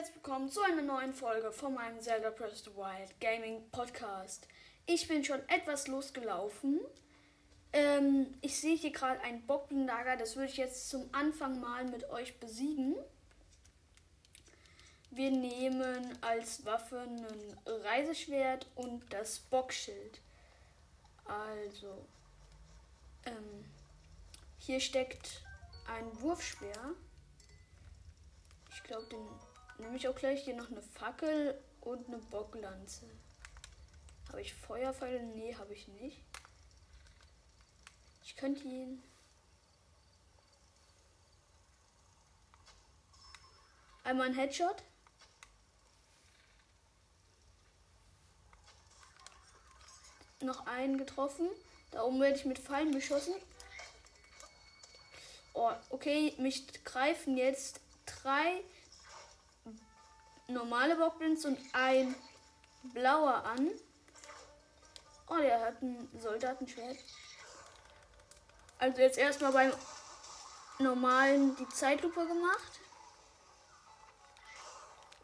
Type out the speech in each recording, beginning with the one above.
herzlich willkommen zu einer neuen Folge von meinem Zelda Breath of the Wild Gaming Podcast. Ich bin schon etwas losgelaufen. Ähm, ich sehe hier gerade ein Bocklenlager, das würde ich jetzt zum Anfang mal mit euch besiegen. Wir nehmen als Waffe ein Reiseschwert und das Bockschild. Also, ähm, hier steckt ein Wurfspeer. Ich glaube, den nehme ich auch gleich hier noch eine Fackel und eine Bocklanze. Habe ich Feuerpfeile? Nee, habe ich nicht. Ich könnte ihn. Einmal ein Headshot. Noch einen getroffen. Da oben werde ich mit Pfeilen beschossen. Oh, okay, mich greifen jetzt drei normale Bockblins und ein blauer an. Oh, der hat ein Soldatenschwert. Also jetzt erstmal beim normalen die Zeitlupe gemacht.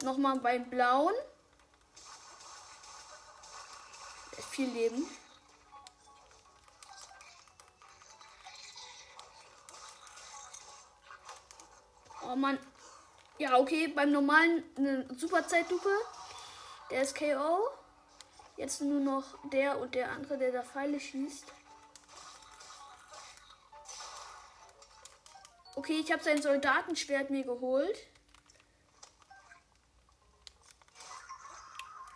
Nochmal beim blauen. Viel Leben. Oh Mann. Ja, okay, beim normalen eine super Zeitlupe. Der ist KO. Jetzt nur noch der und der andere, der da Pfeile schießt. Okay, ich habe sein Soldatenschwert mir geholt.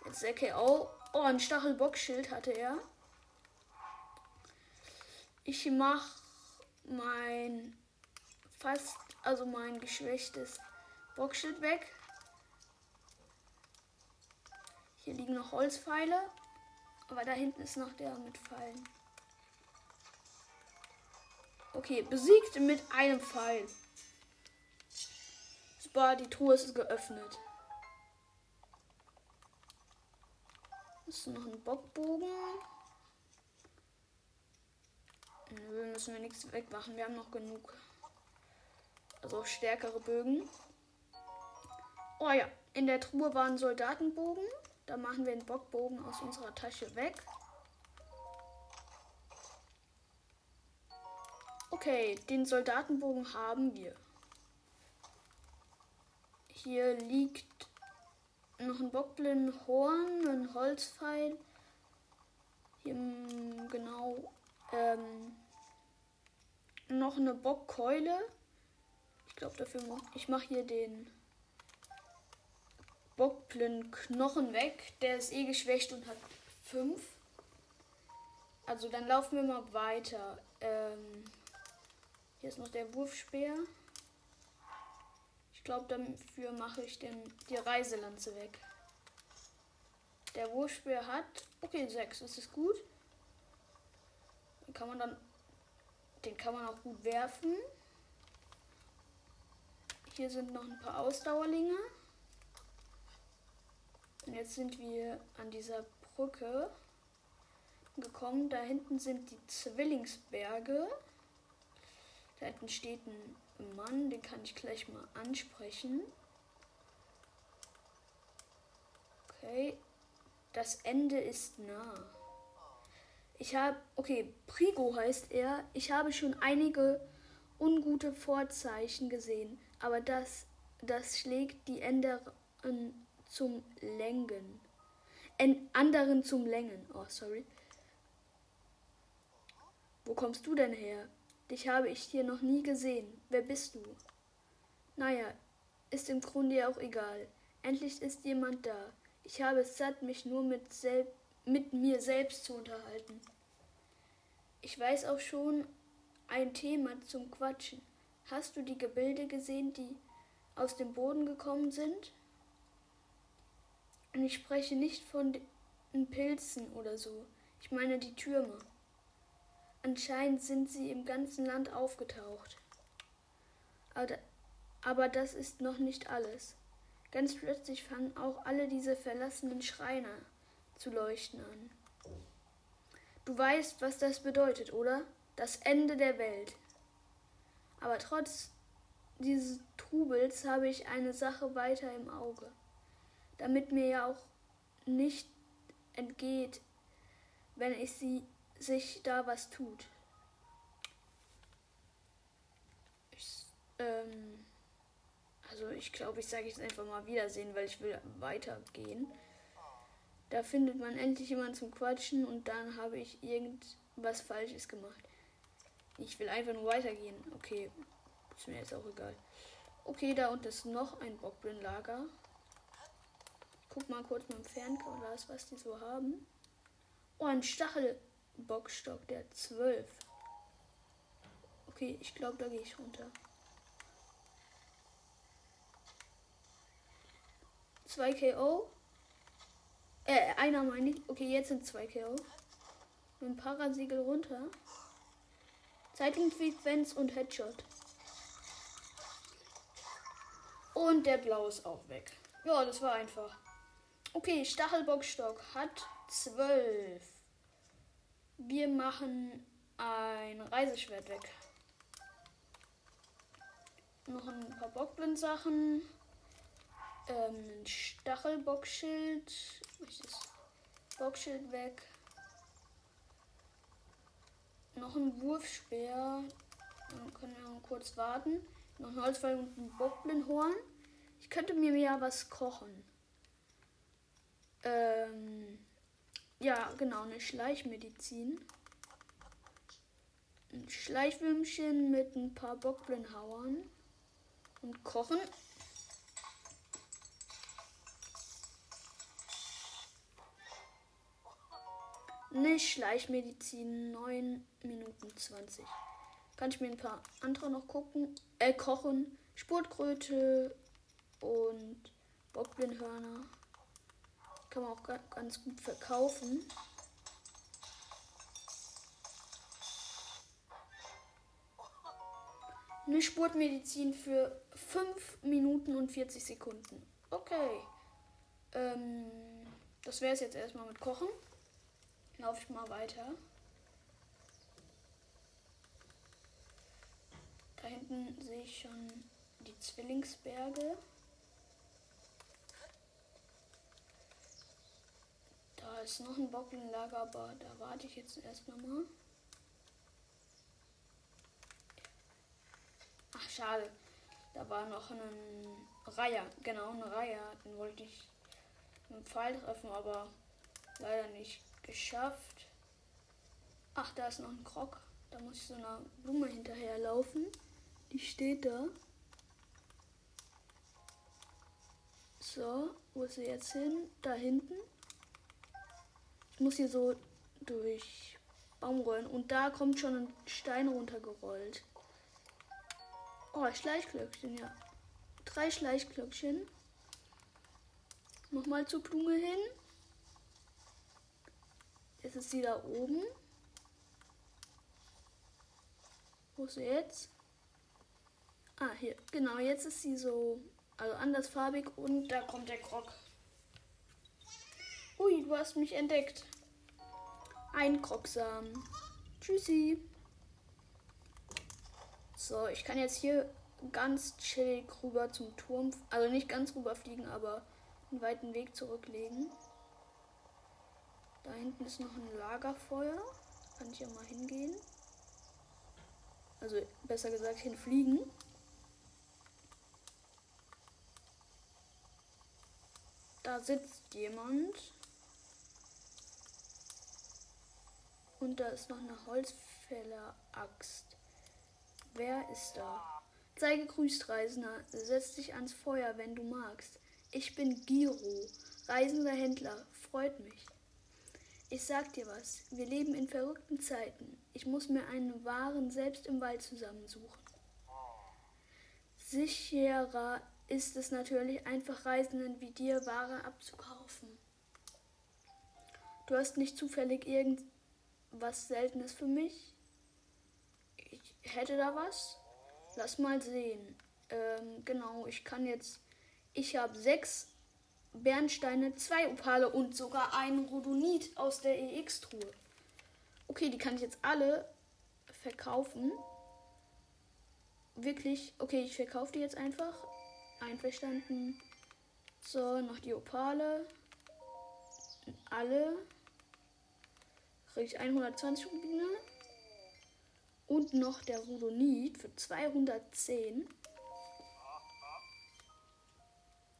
Jetzt der KO. Oh, ein Stachelbockschild hatte er. Ich mach mein fast, also mein geschwächtes Bockschild weg. Hier liegen noch Holzpfeile. Aber da hinten ist noch der mit Pfeilen. Okay, besiegt mit einem Pfeil. Super, die Truhe ist geöffnet. Ist noch ein Bockbogen. Nö, müssen wir nichts wegmachen. Wir haben noch genug. Also auch stärkere Bögen. Oh ja, in der Truhe war ein Soldatenbogen. Da machen wir den Bockbogen aus unserer Tasche weg. Okay, den Soldatenbogen haben wir. Hier liegt noch ein Bockblindenhorn, ein Holzpfeil. Hier mm, genau ähm, noch eine Bockkeule. Ich glaube dafür ich mache hier den Bockblinden-Knochen weg. Der ist eh geschwächt und hat 5. Also dann laufen wir mal weiter. Ähm, hier ist noch der Wurfspeer. Ich glaube, dafür mache ich den, die Reiselanze weg. Der Wurfspeer hat, okay, 6. Das ist gut. Den kann man dann, den kann man auch gut werfen. Hier sind noch ein paar Ausdauerlinge. Und jetzt sind wir an dieser Brücke gekommen. Da hinten sind die Zwillingsberge. Da hinten steht ein Mann, den kann ich gleich mal ansprechen. Okay, das Ende ist nah. Ich habe, okay, Prigo heißt er. Ich habe schon einige ungute Vorzeichen gesehen, aber das, das schlägt die Änderungen zum Längen. En anderen zum Längen. Oh, sorry. Wo kommst du denn her? Dich habe ich hier noch nie gesehen. Wer bist du? Naja, ist im Grunde ja auch egal. Endlich ist jemand da. Ich habe es satt, mich nur mit, mit mir selbst zu unterhalten. Ich weiß auch schon ein Thema zum Quatschen. Hast du die Gebilde gesehen, die aus dem Boden gekommen sind? Und ich spreche nicht von den Pilzen oder so. Ich meine die Türme. Anscheinend sind sie im ganzen Land aufgetaucht. Aber das ist noch nicht alles. Ganz plötzlich fangen auch alle diese verlassenen Schreine zu leuchten an. Du weißt, was das bedeutet, oder? Das Ende der Welt. Aber trotz dieses Trubels habe ich eine Sache weiter im Auge, damit mir ja auch nicht entgeht, wenn ich sie sich da was tut. Ich, ähm, also ich glaube, ich sage jetzt einfach mal Wiedersehen, weil ich will weitergehen. Da findet man endlich jemanden zum Quatschen und dann habe ich irgendwas Falsches gemacht. Ich will einfach nur weitergehen. Okay, ist mir jetzt auch egal. Okay, da unten ist noch ein Bockblindlager. Guck mal kurz mit dem Fernglas, was die so haben. Oh, ein Stachelbockstock, der 12. Okay, ich glaube, da gehe ich runter. Zwei KO. Äh, einer meine ich. Okay, jetzt sind zwei KO. Mit dem Parasiegel runter. Zeitungsfrequenz und Headshot. Und der Blau ist auch weg. Ja, das war einfach. Okay, Stachelbockstock hat 12. Wir machen ein Reiseschwert weg. Noch ein paar Bockblind-Sachen. Ähm, ein Stachelbockschild. Bockschild weg. Noch ein Wurfspeer. Dann können wir kurz warten. Noch ein Holzfall und ein Bockblindhorn. Ich könnte mir ja was kochen. Ähm, ja, genau, eine Schleichmedizin. Ein Schleichwürmchen mit ein paar Bockblindhauern. Und kochen. Eine Schleichmedizin 9 Minuten 20. Kann ich mir ein paar andere noch gucken, äh, kochen. Spurtkröte und Bockblindhörner. Kann man auch ganz gut verkaufen. Eine Spurtmedizin für 5 Minuten und 40 Sekunden. Okay. Ähm, das wäre es jetzt erstmal mit Kochen laufe ich mal weiter. Da hinten sehe ich schon die Zwillingsberge. Da ist noch ein Bockenlager, aber da warte ich jetzt erstmal mal. Ach, schade. Da war noch ein Reiher. Genau, ein Reiher. Den wollte ich mit dem Pfeil treffen, aber leider nicht geschafft. Ach, da ist noch ein Krog. Da muss ich so einer Blume hinterherlaufen. Die steht da. So, wo ist sie jetzt hin? Da hinten. Muss hier so durch Baumrollen. Und da kommt schon ein Stein runtergerollt. Oh, Schleichglöckchen, ja. Drei Schleichglöckchen. Nochmal zur Blume hin. Jetzt ist sie da oben. Wo ist sie jetzt? Ah, hier. Genau, jetzt ist sie so, also andersfarbig und da kommt der Krog. Ui, du hast mich entdeckt. Ein Krogsamen. Tschüssi. So, ich kann jetzt hier ganz chillig rüber zum Turm. Also nicht ganz rüber fliegen, aber einen weiten Weg zurücklegen. Da hinten ist noch ein Lagerfeuer. Kann ich ja mal hingehen. Also besser gesagt hinfliegen. Da sitzt jemand. Und da ist noch eine Holzfäller-Axt. Wer ist da? Sei gegrüßt, Reisender. Setz dich ans Feuer, wenn du magst. Ich bin Giro, reisender Händler. Freut mich. Ich sag dir was, wir leben in verrückten Zeiten. Ich muss mir einen Waren selbst im Wald zusammensuchen. Sicherer ist es natürlich, einfach Reisenden wie dir Ware abzukaufen. Du hast nicht zufällig irgendwas Seltenes für mich? Ich hätte da was? Lass mal sehen. Ähm, genau, ich kann jetzt. Ich habe sechs Bernsteine, zwei Opale und sogar einen Rhodonit aus der EX-Truhe. Okay, die kann ich jetzt alle verkaufen. wirklich. Okay, ich verkaufe die jetzt einfach. Einverstanden. So, noch die Opale. Alle. Kriege ich 120 Rubine. Und noch der Rudonit für 210.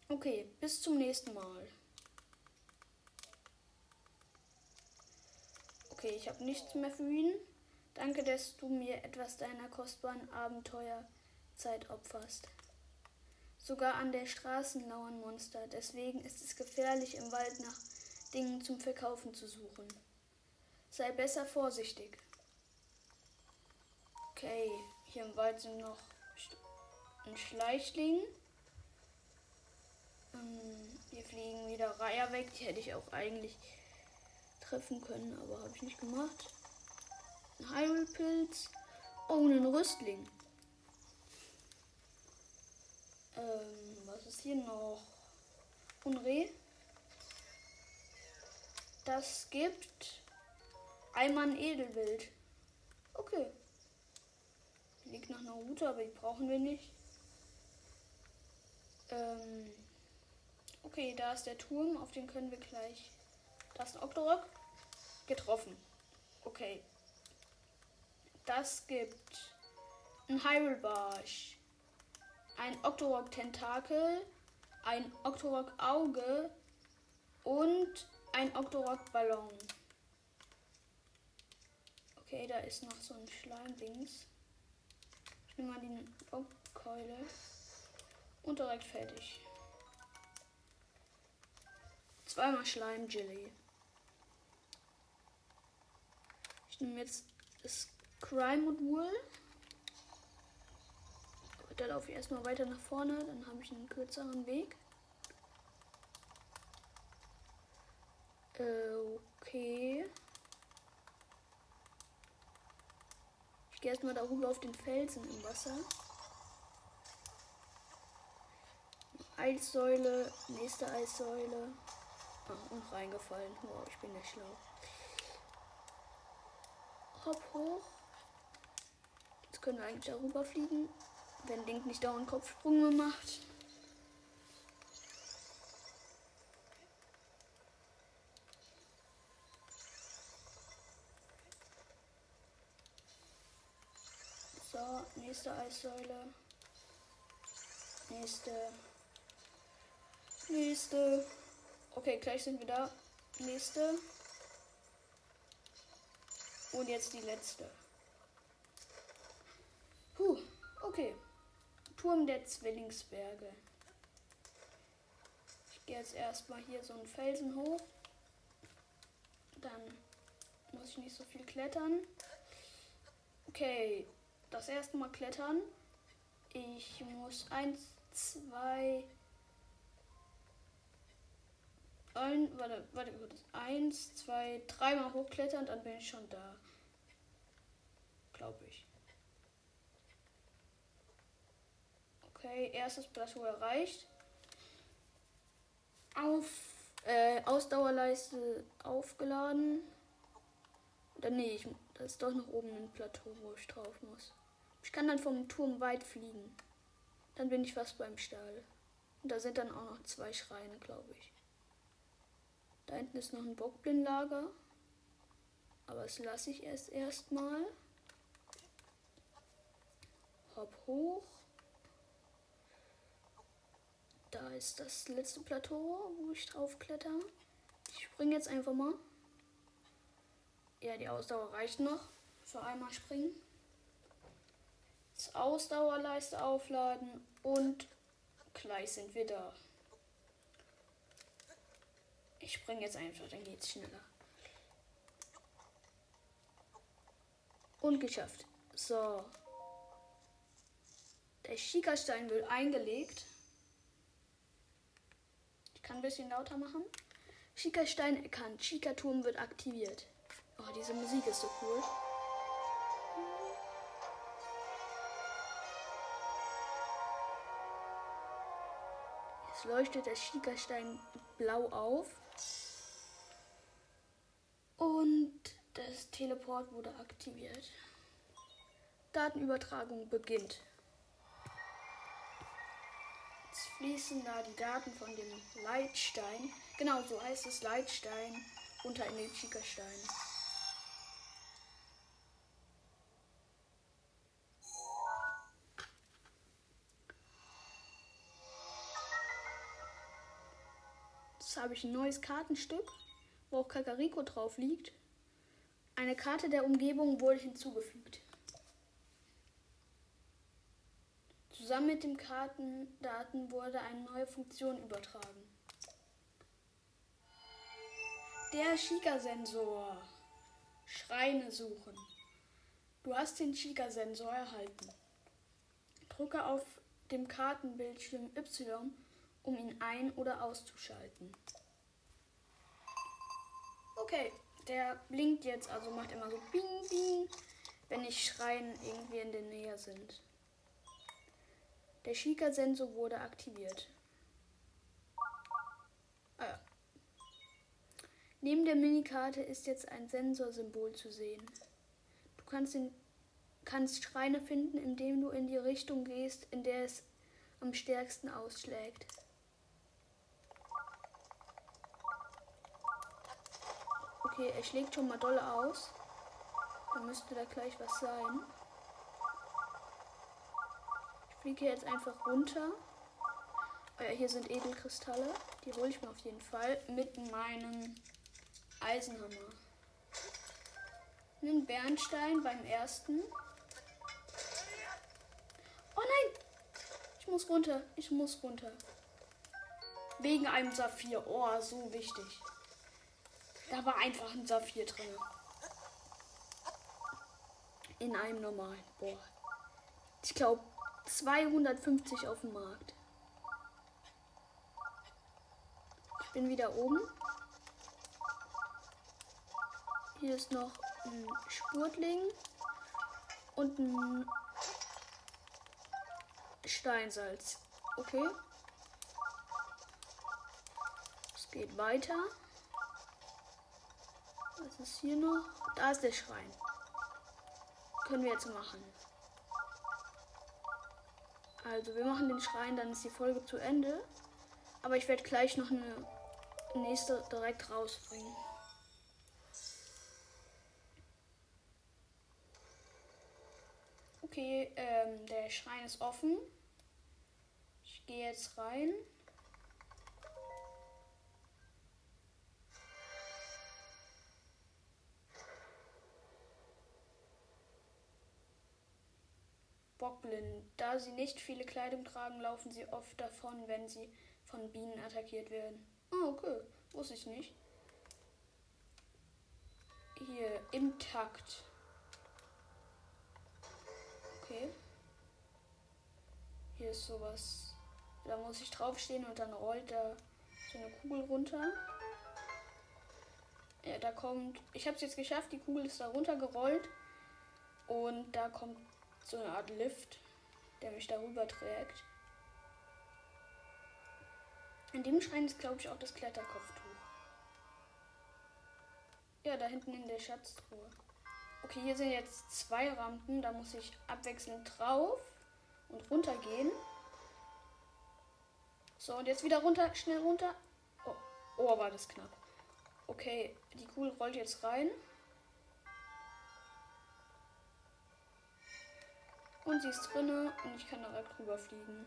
Okay, bis zum nächsten Mal. Okay, ich habe nichts mehr für ihn. Danke, dass du mir etwas deiner kostbaren Abenteuerzeit opferst. Sogar an der Straße lauern Monster, deswegen ist es gefährlich, im Wald nach Dingen zum Verkaufen zu suchen. Sei besser vorsichtig. Okay, hier im Wald sind noch ein Schleichling. Ähm, hier fliegen wieder Reiher weg, die hätte ich auch eigentlich treffen können, aber habe ich nicht gemacht. Ein Hyrule-Pilz. Oh, ein Rüstling. Ähm, was ist hier noch? Unre. Das gibt einmal ein Edelwild. Okay. Liegt nach einer Route, aber die brauchen wir nicht. Ähm, okay, da ist der Turm, auf den können wir gleich. Da ist ein Octorok. Getroffen. Okay. Das gibt ein Hyrule Barsch, ein Octorok Tentakel, ein Octorok Auge und ein Octorok Ballon. Okay, da ist noch so ein Schleimdings. Ich nehme mal die Bockkeule und direkt fertig. Zweimal Schleim-Jelly. nehme jetzt das Crime-Modul. Da laufe ich erstmal weiter nach vorne, dann habe ich einen kürzeren Weg. Äh, okay. Ich gehe erstmal darüber auf den Felsen im Wasser. Eissäule, nächste Eissäule. Ah, und reingefallen. Wow, ich bin ja schlau. Hopp hoch. Jetzt können wir eigentlich darüber fliegen, wenn Link nicht dauernd Kopfsprünge macht. So, nächste Eissäule. Nächste. Nächste. Okay, gleich sind wir da. Nächste. Und jetzt die letzte. Puh, okay. Turm der Zwillingsberge. Ich gehe jetzt erstmal hier so einen Felsen hoch. Dann muss ich nicht so viel klettern. Okay, das erste Mal klettern. Ich muss eins, zwei, ein, warte, warte. Eins, zwei, dreimal hochklettern, dann bin ich schon da. Glaube ich. Okay, erstes Plateau erreicht. Auf äh, Ausdauerleiste aufgeladen. Oder nee, ich, das ist doch noch oben ein Plateau, wo ich drauf muss. Ich kann dann vom Turm weit fliegen. Dann bin ich fast beim Stall. Und da sind dann auch noch zwei Schreine, glaube ich. Da hinten ist noch ein Bockblindlager. Aber das lasse ich erst erstmal. Hopp hoch. Da ist das letzte Plateau, wo ich drauf kletter. Ich springe jetzt einfach mal. Ja, die Ausdauer reicht noch. Für einmal springen. Ausdauerleiste aufladen und gleich sind wir da. Ich springe jetzt einfach, dann geht's schneller. Und geschafft. So. Der Schikastein wird eingelegt. Ich kann ein bisschen lauter machen. Schikastein erkannt. Schikaturm wird aktiviert. Oh, diese Musik ist so cool. Jetzt leuchtet der Schickerstein blau auf. Und das Teleport wurde aktiviert. Datenübertragung beginnt. Jetzt fließen da die Daten von dem Leitstein, genau so heißt es Leitstein, unter in den Schickerstein. Habe ich ein neues Kartenstück, wo auch Kakariko drauf liegt. Eine Karte der Umgebung wurde hinzugefügt. Zusammen mit den Kartendaten wurde eine neue Funktion übertragen. Der Shiga-Sensor. Schreine suchen. Du hast den Shiga-Sensor erhalten. Drücke auf dem Kartenbildschirm Y, um ihn ein- oder auszuschalten. Okay, der blinkt jetzt, also macht immer so Bing, Bing, wenn die Schreien irgendwie in der Nähe sind. Der Schika-Sensor wurde aktiviert. Ah ja. Neben der Minikarte ist jetzt ein Sensorsymbol zu sehen. Du kannst, den, kannst Schreine finden, indem du in die Richtung gehst, in der es am stärksten ausschlägt. Okay, er schlägt schon mal doll aus. Dann müsste da gleich was sein fliege jetzt einfach runter. Oh ja, hier sind Edelkristalle. Die hole ich mir auf jeden Fall mit meinem Eisenhammer. Einen Bernstein beim ersten. Oh nein! Ich muss runter. Ich muss runter. Wegen einem Saphir. Oh, so wichtig. Da war einfach ein Saphir drin. In einem normalen. Boah. Ich glaube, 250 auf dem Markt. Ich bin wieder oben. Hier ist noch ein Spurtling und ein Steinsalz. Okay. Es geht weiter. Was ist hier noch? Da ist der Schrein. Können wir jetzt machen. Also, wir machen den Schrein, dann ist die Folge zu Ende. Aber ich werde gleich noch eine nächste direkt rausbringen. Okay, ähm, der Schrein ist offen. Ich gehe jetzt rein. Bockblind. Da sie nicht viele Kleidung tragen, laufen sie oft davon, wenn sie von Bienen attackiert werden. Oh, okay. Wusste ich nicht. Hier, im Takt. Okay. Hier ist sowas. Da muss ich draufstehen und dann rollt da so eine Kugel runter. Ja, da kommt. Ich habe es jetzt geschafft. Die Kugel ist da runtergerollt. Und da kommt so eine Art Lift, der mich darüber trägt. In dem Schrein ist, glaube ich, auch das Kletterkopftuch. Ja, da hinten in der Schatztruhe. Okay, hier sind jetzt zwei Rampen. Da muss ich abwechselnd drauf und runter gehen. So, und jetzt wieder runter, schnell runter. Oh, oh war das knapp. Okay, die Kugel rollt jetzt rein. Und sie ist drinne und ich kann direkt rüberfliegen.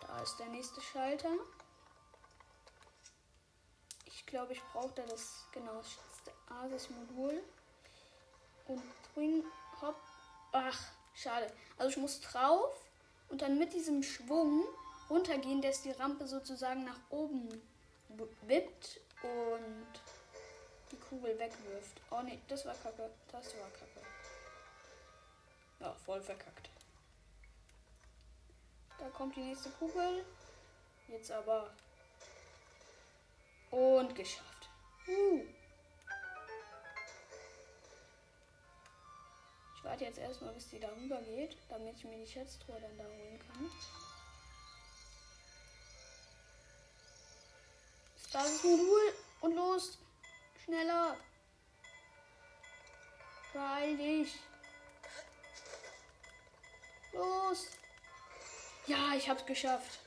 Da ist der nächste Schalter. Ich glaube, ich brauche da das genau das Asis-Modul. Und bring, hopp. Ach, schade. Also ich muss drauf und dann mit diesem Schwung runtergehen, dass die Rampe sozusagen nach oben wippt und die Kugel wegwirft. Oh ne, das war kacke. Das war kacke. Ja, voll verkackt. Da kommt die nächste Kugel. Jetzt aber. Und geschafft. Uh. Ich warte jetzt erstmal, bis die darüber geht, damit ich mir die Schatztruhe dann da holen kann. Das ist Modul und los. Schneller. Beeil dich. Los. Ja, ich hab's geschafft.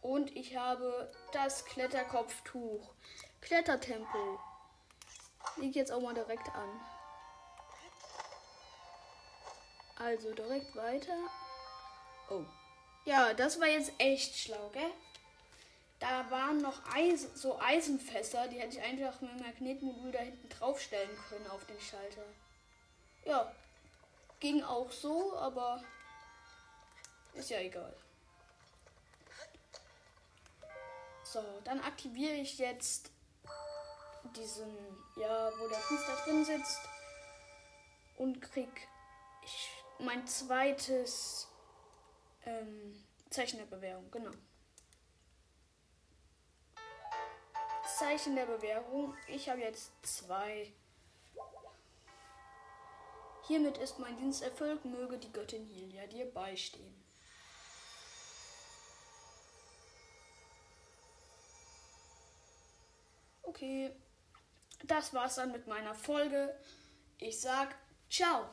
Und ich habe das Kletterkopftuch. Klettertempel. Liegt jetzt auch mal direkt an. Also direkt weiter. Oh. Ja, das war jetzt echt schlau, gell? Da waren noch Eis so Eisenfässer, die hätte ich einfach mit dem Magnetmodul da hinten draufstellen können auf den Schalter. Ja, ging auch so, aber ist ja egal. So, dann aktiviere ich jetzt diesen, ja, wo der Fuß da drin sitzt und krieg ich mein zweites ähm, Zeichen der Bewährung, genau. Zeichen der Bewährung. Ich habe jetzt zwei. Hiermit ist mein Dienst erfüllt, möge die Göttin Hilia dir beistehen. Okay, das war's dann mit meiner Folge. Ich sag ciao.